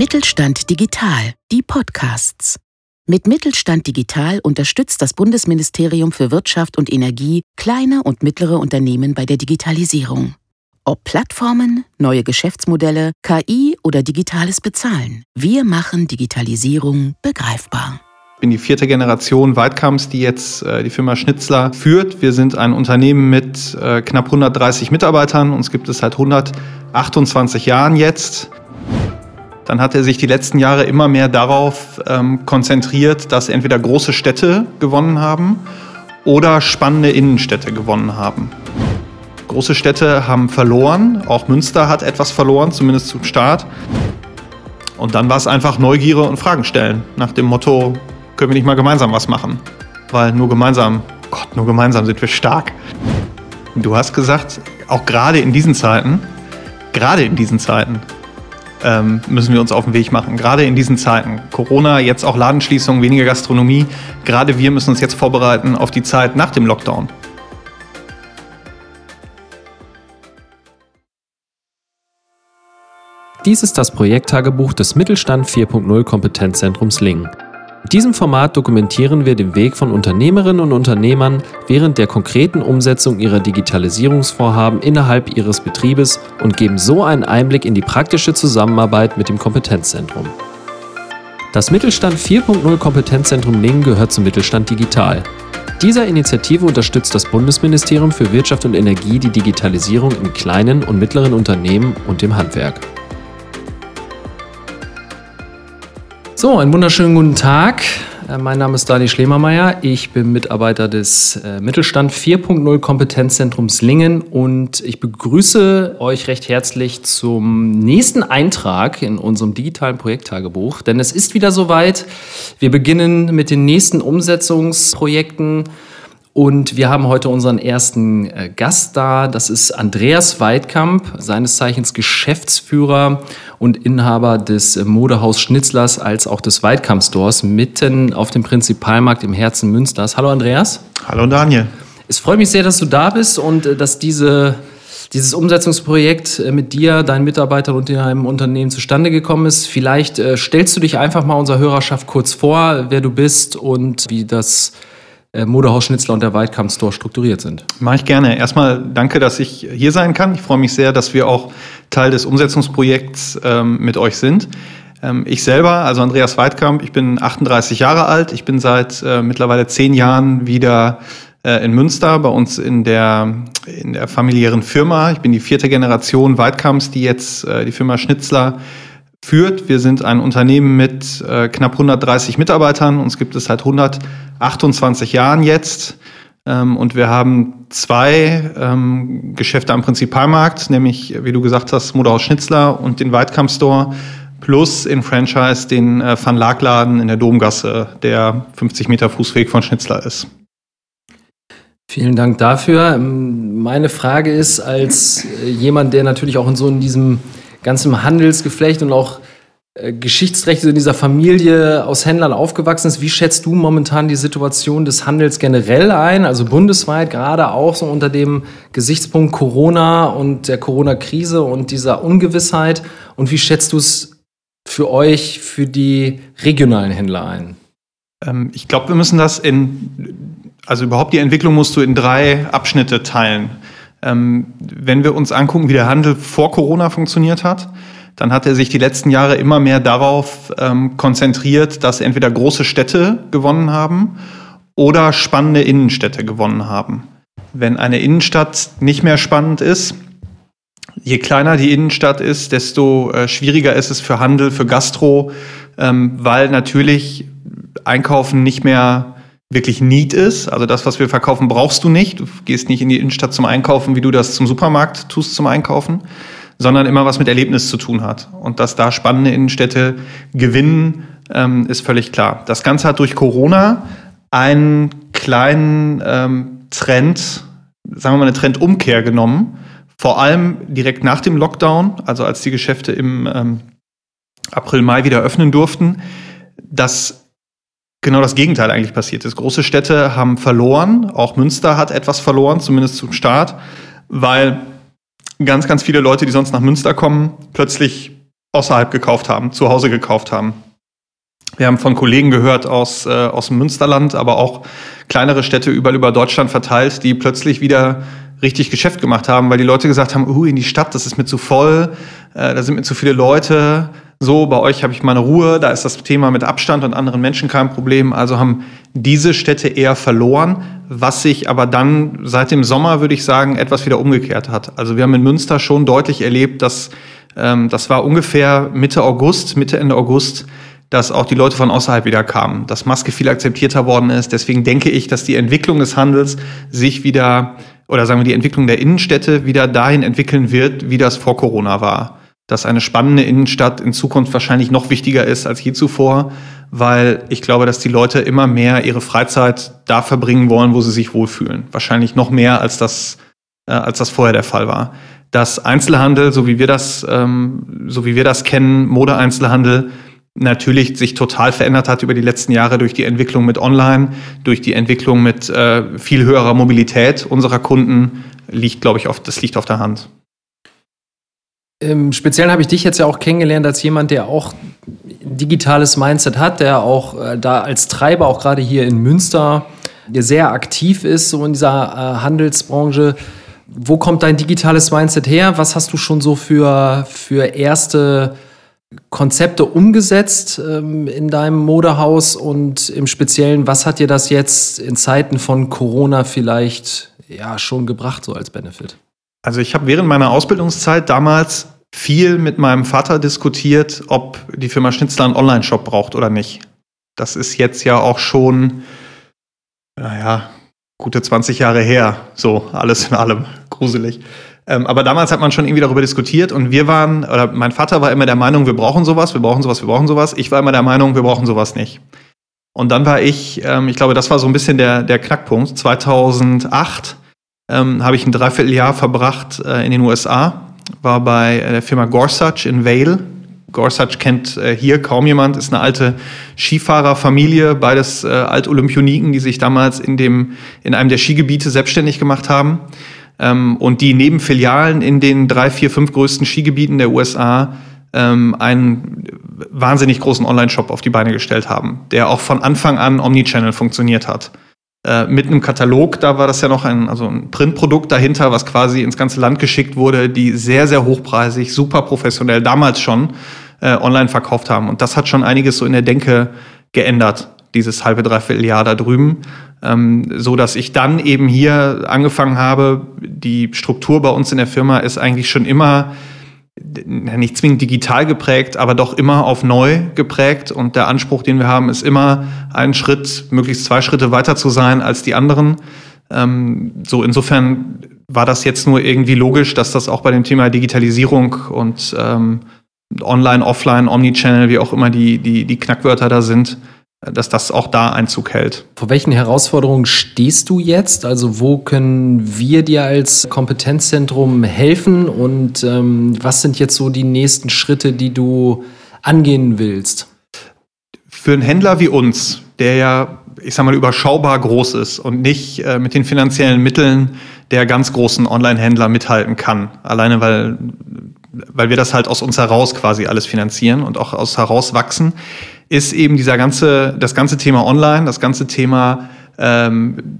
Mittelstand Digital, die Podcasts. Mit Mittelstand Digital unterstützt das Bundesministerium für Wirtschaft und Energie kleine und mittlere Unternehmen bei der Digitalisierung. Ob Plattformen, neue Geschäftsmodelle, KI oder digitales Bezahlen, wir machen Digitalisierung begreifbar. Ich bin die vierte Generation Weitkamps, die jetzt äh, die Firma Schnitzler führt. Wir sind ein Unternehmen mit äh, knapp 130 Mitarbeitern. Uns gibt es seit 128 Jahren jetzt. Dann hat er sich die letzten Jahre immer mehr darauf ähm, konzentriert, dass entweder große Städte gewonnen haben oder spannende Innenstädte gewonnen haben. Große Städte haben verloren, auch Münster hat etwas verloren, zumindest zum Start. Und dann war es einfach Neugierde und Fragen stellen, nach dem Motto, können wir nicht mal gemeinsam was machen? Weil nur gemeinsam, Gott, nur gemeinsam sind wir stark. Du hast gesagt, auch gerade in diesen Zeiten, gerade in diesen Zeiten, ähm, müssen wir uns auf den Weg machen. Gerade in diesen Zeiten. Corona, jetzt auch Ladenschließungen, weniger Gastronomie. Gerade wir müssen uns jetzt vorbereiten auf die Zeit nach dem Lockdown. Dies ist das Projekttagebuch des Mittelstand 4.0 Kompetenzzentrums Lingen. In diesem Format dokumentieren wir den Weg von Unternehmerinnen und Unternehmern während der konkreten Umsetzung ihrer Digitalisierungsvorhaben innerhalb ihres Betriebes und geben so einen Einblick in die praktische Zusammenarbeit mit dem Kompetenzzentrum. Das Mittelstand 4.0 Kompetenzzentrum Lingen gehört zum Mittelstand Digital. Dieser Initiative unterstützt das Bundesministerium für Wirtschaft und Energie die Digitalisierung in kleinen und mittleren Unternehmen und dem Handwerk. So, einen wunderschönen guten Tag. Äh, mein Name ist Dani Schlemermeier. Ich bin Mitarbeiter des äh, Mittelstand 4.0 Kompetenzzentrums Lingen und ich begrüße euch recht herzlich zum nächsten Eintrag in unserem digitalen Projekttagebuch. Denn es ist wieder soweit. Wir beginnen mit den nächsten Umsetzungsprojekten und wir haben heute unseren ersten äh, Gast da. Das ist Andreas Weidkamp, seines Zeichens Geschäftsführer und Inhaber des äh, Modehaus Schnitzlers als auch des Weidkamp Stores mitten auf dem Prinzipalmarkt im Herzen Münsters. Hallo Andreas. Hallo Daniel. Es freut mich sehr, dass du da bist und äh, dass diese dieses Umsetzungsprojekt mit dir, deinen Mitarbeitern und deinem Unternehmen zustande gekommen ist. Vielleicht stellst du dich einfach mal unserer Hörerschaft kurz vor, wer du bist und wie das äh, Modehaus Schnitzler und der Weidkamp Store strukturiert sind. Mache ich gerne. Erstmal danke, dass ich hier sein kann. Ich freue mich sehr, dass wir auch Teil des Umsetzungsprojekts ähm, mit euch sind. Ähm, ich selber, also Andreas Weidkamp, ich bin 38 Jahre alt. Ich bin seit äh, mittlerweile zehn Jahren wieder äh, in Münster bei uns in der, in der familiären Firma. Ich bin die vierte Generation Weidkamps, die jetzt äh, die Firma Schnitzler führt. Wir sind ein Unternehmen mit äh, knapp 130 Mitarbeitern. Uns gibt es seit 128 Jahren jetzt. Ähm, und wir haben zwei ähm, Geschäfte am Prinzipalmarkt, nämlich, wie du gesagt hast, Modehaus Schnitzler und den Weidkamp Store, plus in Franchise den äh, Van Laak-Laden in der Domgasse, der 50 Meter Fußweg von Schnitzler ist. Vielen Dank dafür. Ähm, meine Frage ist, als äh, jemand, der natürlich auch in so in diesem ganzem Handelsgeflecht und auch äh, Geschichtsrechte in dieser Familie aus Händlern aufgewachsen ist. Wie schätzt du momentan die Situation des Handels generell ein, also bundesweit, gerade auch so unter dem Gesichtspunkt Corona und der Corona-Krise und dieser Ungewissheit? Und wie schätzt du es für euch, für die regionalen Händler ein? Ähm, ich glaube, wir müssen das in, also überhaupt die Entwicklung musst du in drei Abschnitte teilen. Ähm, wenn wir uns angucken, wie der Handel vor Corona funktioniert hat, dann hat er sich die letzten Jahre immer mehr darauf ähm, konzentriert, dass entweder große Städte gewonnen haben oder spannende Innenstädte gewonnen haben. Wenn eine Innenstadt nicht mehr spannend ist, je kleiner die Innenstadt ist, desto äh, schwieriger ist es für Handel, für Gastro, ähm, weil natürlich Einkaufen nicht mehr wirklich Need ist. Also das, was wir verkaufen, brauchst du nicht. Du gehst nicht in die Innenstadt zum Einkaufen, wie du das zum Supermarkt tust zum Einkaufen, sondern immer was mit Erlebnis zu tun hat. Und dass da spannende Innenstädte gewinnen, ähm, ist völlig klar. Das Ganze hat durch Corona einen kleinen ähm, Trend, sagen wir mal eine Trendumkehr genommen. Vor allem direkt nach dem Lockdown, also als die Geschäfte im ähm, April, Mai wieder öffnen durften, dass genau das Gegenteil eigentlich passiert ist. Große Städte haben verloren, auch Münster hat etwas verloren, zumindest zum Start, weil ganz, ganz viele Leute, die sonst nach Münster kommen, plötzlich außerhalb gekauft haben, zu Hause gekauft haben. Wir haben von Kollegen gehört aus, äh, aus dem Münsterland, aber auch kleinere Städte überall über Deutschland verteilt, die plötzlich wieder richtig Geschäft gemacht haben, weil die Leute gesagt haben, uh, in die Stadt, das ist mir zu voll, äh, da sind mir zu viele Leute. So, bei euch habe ich meine Ruhe, da ist das Thema mit Abstand und anderen Menschen kein Problem. Also haben diese Städte eher verloren, was sich aber dann seit dem Sommer, würde ich sagen, etwas wieder umgekehrt hat. Also wir haben in Münster schon deutlich erlebt, dass ähm, das war ungefähr Mitte August, Mitte Ende August, dass auch die Leute von außerhalb wieder kamen, dass Maske viel akzeptierter worden ist. Deswegen denke ich, dass die Entwicklung des Handels sich wieder, oder sagen wir die Entwicklung der Innenstädte wieder dahin entwickeln wird, wie das vor Corona war. Dass eine spannende Innenstadt in Zukunft wahrscheinlich noch wichtiger ist als je zuvor, weil ich glaube, dass die Leute immer mehr ihre Freizeit da verbringen wollen, wo sie sich wohlfühlen. Wahrscheinlich noch mehr, als das, äh, als das vorher der Fall war. Dass Einzelhandel, so wie wir das, ähm, so wie wir das kennen, Modeeinzelhandel, natürlich sich total verändert hat über die letzten Jahre durch die Entwicklung mit Online, durch die Entwicklung mit äh, viel höherer Mobilität unserer Kunden, liegt, glaube ich, auf, das liegt auf der Hand. Im Speziellen habe ich dich jetzt ja auch kennengelernt als jemand, der auch digitales Mindset hat, der auch äh, da als Treiber auch gerade hier in Münster sehr aktiv ist, so in dieser äh, Handelsbranche. Wo kommt dein digitales Mindset her? Was hast du schon so für, für erste Konzepte umgesetzt ähm, in deinem Modehaus und im Speziellen, was hat dir das jetzt in Zeiten von Corona vielleicht ja schon gebracht, so als Benefit? Also ich habe während meiner Ausbildungszeit damals viel mit meinem Vater diskutiert, ob die Firma Schnitzler einen Online-Shop braucht oder nicht. Das ist jetzt ja auch schon, naja, gute 20 Jahre her. So, alles in allem. Gruselig. Ähm, aber damals hat man schon irgendwie darüber diskutiert und wir waren, oder mein Vater war immer der Meinung, wir brauchen sowas, wir brauchen sowas, wir brauchen sowas. Ich war immer der Meinung, wir brauchen sowas nicht. Und dann war ich, ähm, ich glaube, das war so ein bisschen der, der Knackpunkt. 2008 ähm, habe ich ein Dreivierteljahr verbracht äh, in den USA, war bei äh, der Firma Gorsuch in Vale. Gorsuch kennt äh, hier kaum jemand, ist eine alte Skifahrerfamilie, beides äh, Alt-Olympioniken, die sich damals in, dem, in einem der Skigebiete selbstständig gemacht haben. Ähm, und die neben Filialen in den drei, vier, fünf größten Skigebieten der USA ähm, einen wahnsinnig großen Online-Shop auf die Beine gestellt haben, der auch von Anfang an Omnichannel funktioniert hat äh, mit einem Katalog, da war das ja noch ein, also ein Printprodukt dahinter, was quasi ins ganze Land geschickt wurde, die sehr, sehr hochpreisig, super professionell damals schon äh, online verkauft haben. Und das hat schon einiges so in der Denke geändert, dieses halbe, dreiviertel Jahr da drüben. Ähm, so dass ich dann eben hier angefangen habe, die Struktur bei uns in der Firma ist eigentlich schon immer nicht zwingend digital geprägt, aber doch immer auf neu geprägt. Und der Anspruch, den wir haben, ist immer einen Schritt, möglichst zwei Schritte weiter zu sein als die anderen. Ähm, so insofern war das jetzt nur irgendwie logisch, dass das auch bei dem Thema Digitalisierung und ähm, Online, Offline, Omnichannel, wie auch immer die, die, die Knackwörter da sind, dass das auch da Einzug hält. Vor welchen Herausforderungen stehst du jetzt? Also wo können wir dir als Kompetenzzentrum helfen und ähm, was sind jetzt so die nächsten Schritte, die du angehen willst? Für einen Händler wie uns, der ja, ich sag mal, überschaubar groß ist und nicht äh, mit den finanziellen Mitteln der ganz großen Online-Händler mithalten kann, alleine weil weil wir das halt aus uns heraus quasi alles finanzieren und auch aus heraus wachsen, ist eben dieser ganze, das ganze Thema Online, das ganze Thema, ähm,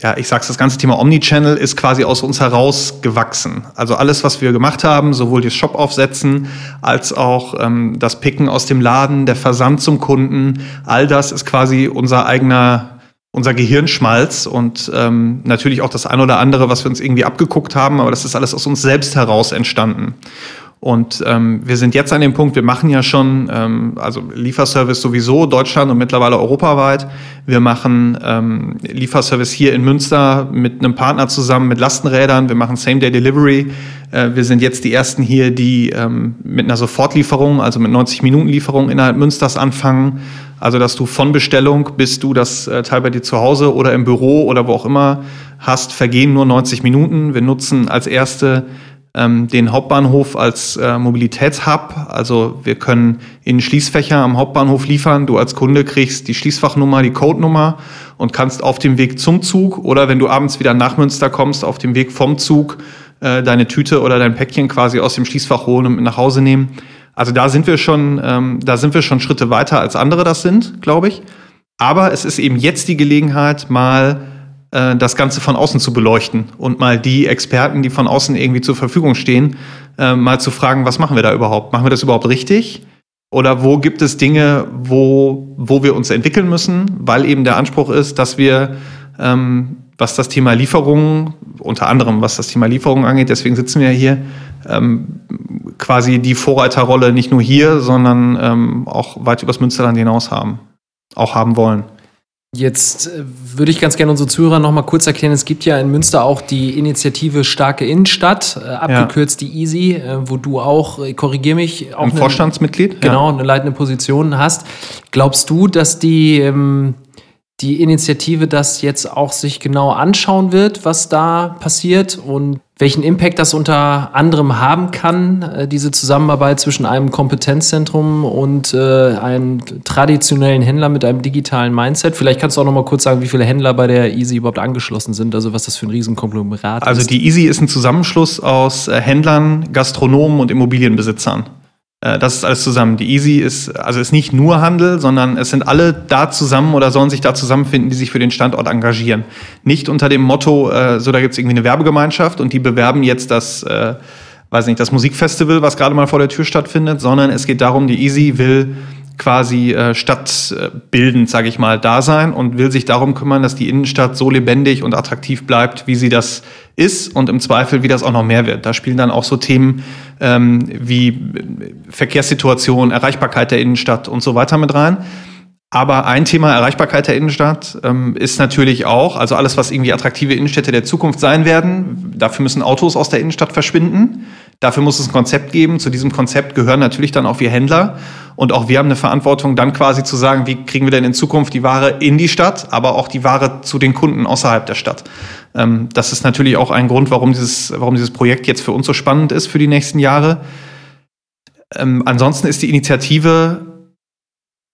ja, ich sag's, das ganze Thema Omnichannel ist quasi aus uns heraus gewachsen. Also alles, was wir gemacht haben, sowohl das Shop aufsetzen als auch ähm, das Picken aus dem Laden, der Versand zum Kunden, all das ist quasi unser eigener unser Gehirnschmalz und ähm, natürlich auch das ein oder andere, was wir uns irgendwie abgeguckt haben, aber das ist alles aus uns selbst heraus entstanden. Und ähm, wir sind jetzt an dem Punkt, wir machen ja schon, ähm, also Lieferservice sowieso, Deutschland und mittlerweile europaweit. Wir machen ähm, Lieferservice hier in Münster mit einem Partner zusammen mit Lastenrädern. Wir machen Same-Day-Delivery. Äh, wir sind jetzt die Ersten hier, die ähm, mit einer Sofortlieferung, also mit 90-Minuten-Lieferung innerhalb Münsters anfangen. Also, dass du von Bestellung bis du das äh, Teil bei dir zu Hause oder im Büro oder wo auch immer hast, vergehen nur 90 Minuten. Wir nutzen als erste ähm, den Hauptbahnhof als äh, Mobilitätshub. Also wir können in Schließfächer am Hauptbahnhof liefern. Du als Kunde kriegst die Schließfachnummer, die Codenummer und kannst auf dem Weg zum Zug oder wenn du abends wieder nach Münster kommst, auf dem Weg vom Zug äh, deine Tüte oder dein Päckchen quasi aus dem Schließfach holen und mit nach Hause nehmen. Also da sind wir schon, ähm, da sind wir schon Schritte weiter als andere das sind, glaube ich. Aber es ist eben jetzt die Gelegenheit, mal äh, das Ganze von außen zu beleuchten und mal die Experten, die von außen irgendwie zur Verfügung stehen, äh, mal zu fragen, was machen wir da überhaupt? Machen wir das überhaupt richtig? Oder wo gibt es Dinge, wo, wo wir uns entwickeln müssen, weil eben der Anspruch ist, dass wir, ähm, was das Thema Lieferungen, unter anderem was das Thema Lieferungen angeht, deswegen sitzen wir hier, ähm, quasi die Vorreiterrolle nicht nur hier, sondern ähm, auch weit übers Münsterland hinaus haben, auch haben wollen. Jetzt äh, würde ich ganz gerne unsere Zuhörer noch mal kurz erklären. Es gibt ja in Münster auch die Initiative Starke Innenstadt, äh, abgekürzt ja. die EASY, äh, wo du auch, korrigier mich, auch ein Vorstandsmitglied, genau, eine leitende Position hast. Glaubst du, dass die ähm, die Initiative das jetzt auch sich genau anschauen wird, was da passiert und welchen Impact das unter anderem haben kann, äh, diese Zusammenarbeit zwischen einem Kompetenzzentrum und äh, einem traditionellen Händler mit einem digitalen Mindset. Vielleicht kannst du auch noch mal kurz sagen, wie viele Händler bei der Easy überhaupt angeschlossen sind, also was das für ein Riesenkonglomerat also ist. Also die Easy ist ein Zusammenschluss aus äh, Händlern, Gastronomen und Immobilienbesitzern. Äh, das ist alles zusammen. Die Easy ist, also ist nicht nur Handel, sondern es sind alle da zusammen oder sollen sich da zusammenfinden, die sich für den Standort engagieren. Nicht unter dem Motto, äh, so da gibt es irgendwie eine Werbegemeinschaft und die bewerben jetzt das, äh, weiß nicht, das Musikfestival, was gerade mal vor der Tür stattfindet, sondern es geht darum, die Easy will quasi äh, stadtbildend, sage ich mal, da sein und will sich darum kümmern, dass die Innenstadt so lebendig und attraktiv bleibt, wie sie das ist und im Zweifel, wie das auch noch mehr wird. Da spielen dann auch so Themen ähm, wie Verkehrssituation, Erreichbarkeit der Innenstadt und so weiter mit rein. Aber ein Thema Erreichbarkeit der Innenstadt ähm, ist natürlich auch, also alles, was irgendwie attraktive Innenstädte der Zukunft sein werden, dafür müssen Autos aus der Innenstadt verschwinden. Dafür muss es ein Konzept geben. Zu diesem Konzept gehören natürlich dann auch wir Händler. Und auch wir haben eine Verantwortung, dann quasi zu sagen, wie kriegen wir denn in Zukunft die Ware in die Stadt, aber auch die Ware zu den Kunden außerhalb der Stadt. Ähm, das ist natürlich auch ein Grund, warum dieses, warum dieses Projekt jetzt für uns so spannend ist für die nächsten Jahre. Ähm, ansonsten ist die Initiative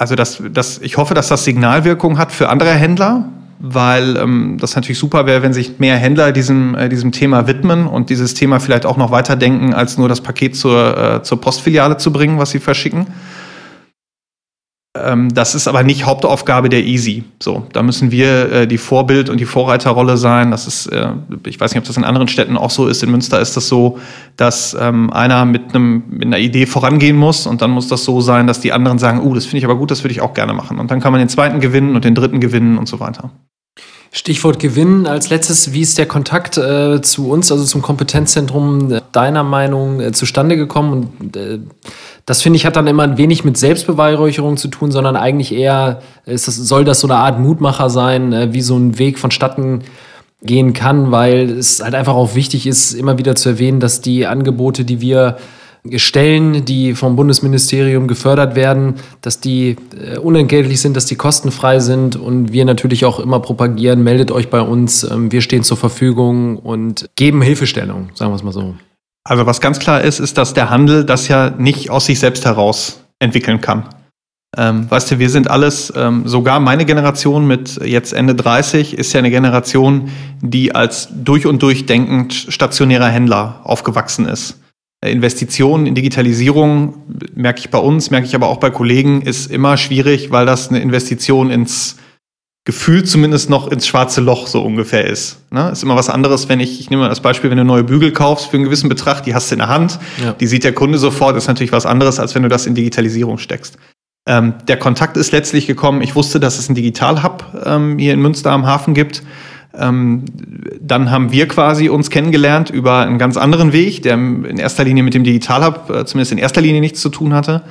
also das, das, ich hoffe, dass das Signalwirkung hat für andere Händler, weil ähm, das natürlich super wäre, wenn sich mehr Händler diesem, äh, diesem Thema widmen und dieses Thema vielleicht auch noch weiterdenken, als nur das Paket zur, äh, zur Postfiliale zu bringen, was sie verschicken. Ähm, das ist aber nicht Hauptaufgabe der Easy. So, da müssen wir äh, die Vorbild- und die Vorreiterrolle sein. Das ist, äh, ich weiß nicht, ob das in anderen Städten auch so ist. In Münster ist das so, dass ähm, einer mit, einem, mit einer Idee vorangehen muss und dann muss das so sein, dass die anderen sagen, uh, das finde ich aber gut, das würde ich auch gerne machen. Und dann kann man den zweiten gewinnen und den dritten gewinnen und so weiter. Stichwort Gewinnen. Als letztes, wie ist der Kontakt äh, zu uns, also zum Kompetenzzentrum, äh, deiner Meinung äh, zustande gekommen? Und äh, das finde ich hat dann immer ein wenig mit Selbstbeweihräucherung zu tun, sondern eigentlich eher ist das, soll das so eine Art Mutmacher sein, äh, wie so ein Weg vonstatten gehen kann, weil es halt einfach auch wichtig ist, immer wieder zu erwähnen, dass die Angebote, die wir Stellen, die vom Bundesministerium gefördert werden, dass die äh, unentgeltlich sind, dass die kostenfrei sind und wir natürlich auch immer propagieren, meldet euch bei uns, ähm, wir stehen zur Verfügung und geben Hilfestellung, sagen wir es mal so. Also was ganz klar ist, ist, dass der Handel das ja nicht aus sich selbst heraus entwickeln kann. Ähm, weißt du, wir sind alles, ähm, sogar meine Generation mit jetzt Ende 30 ist ja eine Generation, die als durch und durch denkend stationärer Händler aufgewachsen ist. Investitionen in Digitalisierung, merke ich bei uns, merke ich aber auch bei Kollegen, ist immer schwierig, weil das eine Investition ins Gefühl zumindest noch ins schwarze Loch so ungefähr ist. Ne? Ist immer was anderes, wenn ich, ich nehme mal das Beispiel, wenn du neue Bügel kaufst für einen gewissen Betrag, die hast du in der Hand, ja. die sieht der Kunde sofort, ist natürlich was anderes, als wenn du das in Digitalisierung steckst. Ähm, der Kontakt ist letztlich gekommen, ich wusste, dass es einen Digital-Hub ähm, hier in Münster am Hafen gibt ähm, dann haben wir quasi uns kennengelernt über einen ganz anderen Weg, der in erster Linie mit dem Digitalhub äh, zumindest in erster Linie nichts zu tun hatte.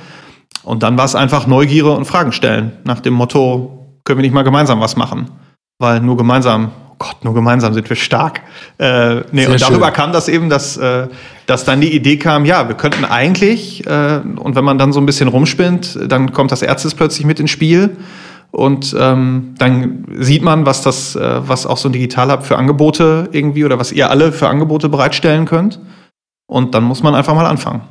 Und dann war es einfach Neugierde und Fragen stellen nach dem Motto, können wir nicht mal gemeinsam was machen? Weil nur gemeinsam, oh Gott, nur gemeinsam sind wir stark. Äh, nee, und darüber schön. kam das eben, dass, äh, dass dann die Idee kam, ja, wir könnten eigentlich, äh, und wenn man dann so ein bisschen rumspinnt, dann kommt das Ärztes plötzlich mit ins Spiel. Und ähm, dann sieht man, was das, äh, was auch so ein Digital-Hub für Angebote irgendwie oder was ihr alle für Angebote bereitstellen könnt. Und dann muss man einfach mal anfangen.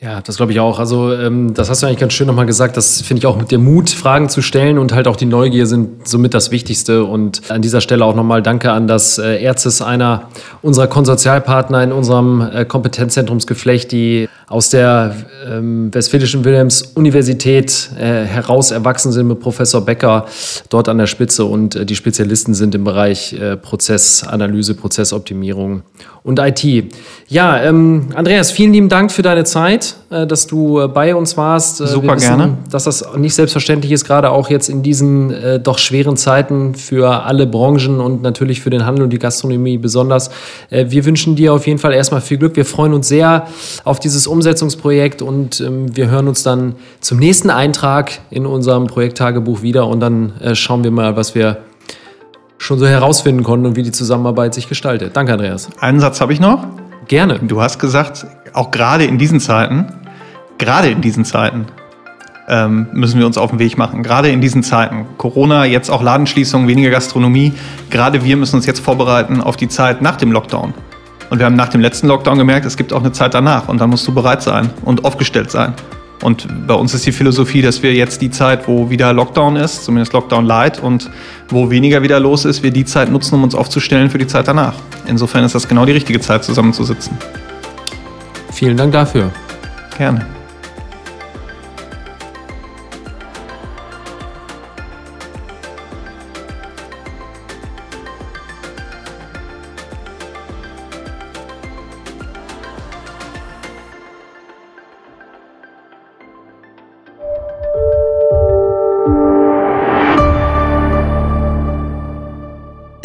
Ja, das glaube ich auch. Also ähm, das hast du eigentlich ganz schön nochmal gesagt. Das finde ich auch mit dem Mut, Fragen zu stellen und halt auch die Neugier sind somit das Wichtigste. Und an dieser Stelle auch nochmal Danke an das äh, einer unserer Konsortialpartner in unserem äh, Kompetenzzentrumsgeflecht, die aus der ähm, Westfälischen Wilhelms-Universität äh, heraus erwachsen sind mit Professor Becker dort an der Spitze und äh, die Spezialisten sind im Bereich äh, Prozessanalyse, Prozessoptimierung und IT. Ja, ähm, Andreas, vielen lieben Dank für deine Zeit, dass du äh, bei uns warst. Äh, Super wissen, gerne. Dass das nicht selbstverständlich ist, gerade auch jetzt in diesen äh, doch schweren Zeiten für alle Branchen und natürlich für den Handel und die Gastronomie besonders. Äh, wir wünschen dir auf jeden Fall erstmal viel Glück. Wir freuen uns sehr auf dieses Umsetzungsprojekt und ähm, wir hören uns dann zum nächsten Eintrag in unserem Projekttagebuch wieder und dann äh, schauen wir mal, was wir schon so herausfinden konnten und wie die Zusammenarbeit sich gestaltet. Danke, Andreas. Einen Satz habe ich noch. Gerne. Du hast gesagt, auch gerade in diesen Zeiten, gerade in diesen Zeiten ähm, müssen wir uns auf den Weg machen. Gerade in diesen Zeiten. Corona, jetzt auch Ladenschließungen, weniger Gastronomie. Gerade wir müssen uns jetzt vorbereiten auf die Zeit nach dem Lockdown. Und wir haben nach dem letzten Lockdown gemerkt, es gibt auch eine Zeit danach. Und dann musst du bereit sein und aufgestellt sein. Und bei uns ist die Philosophie, dass wir jetzt die Zeit, wo wieder Lockdown ist, zumindest Lockdown light und wo weniger wieder los ist, wir die Zeit nutzen, um uns aufzustellen für die Zeit danach. Insofern ist das genau die richtige Zeit, zusammenzusitzen. Vielen Dank dafür. Gerne.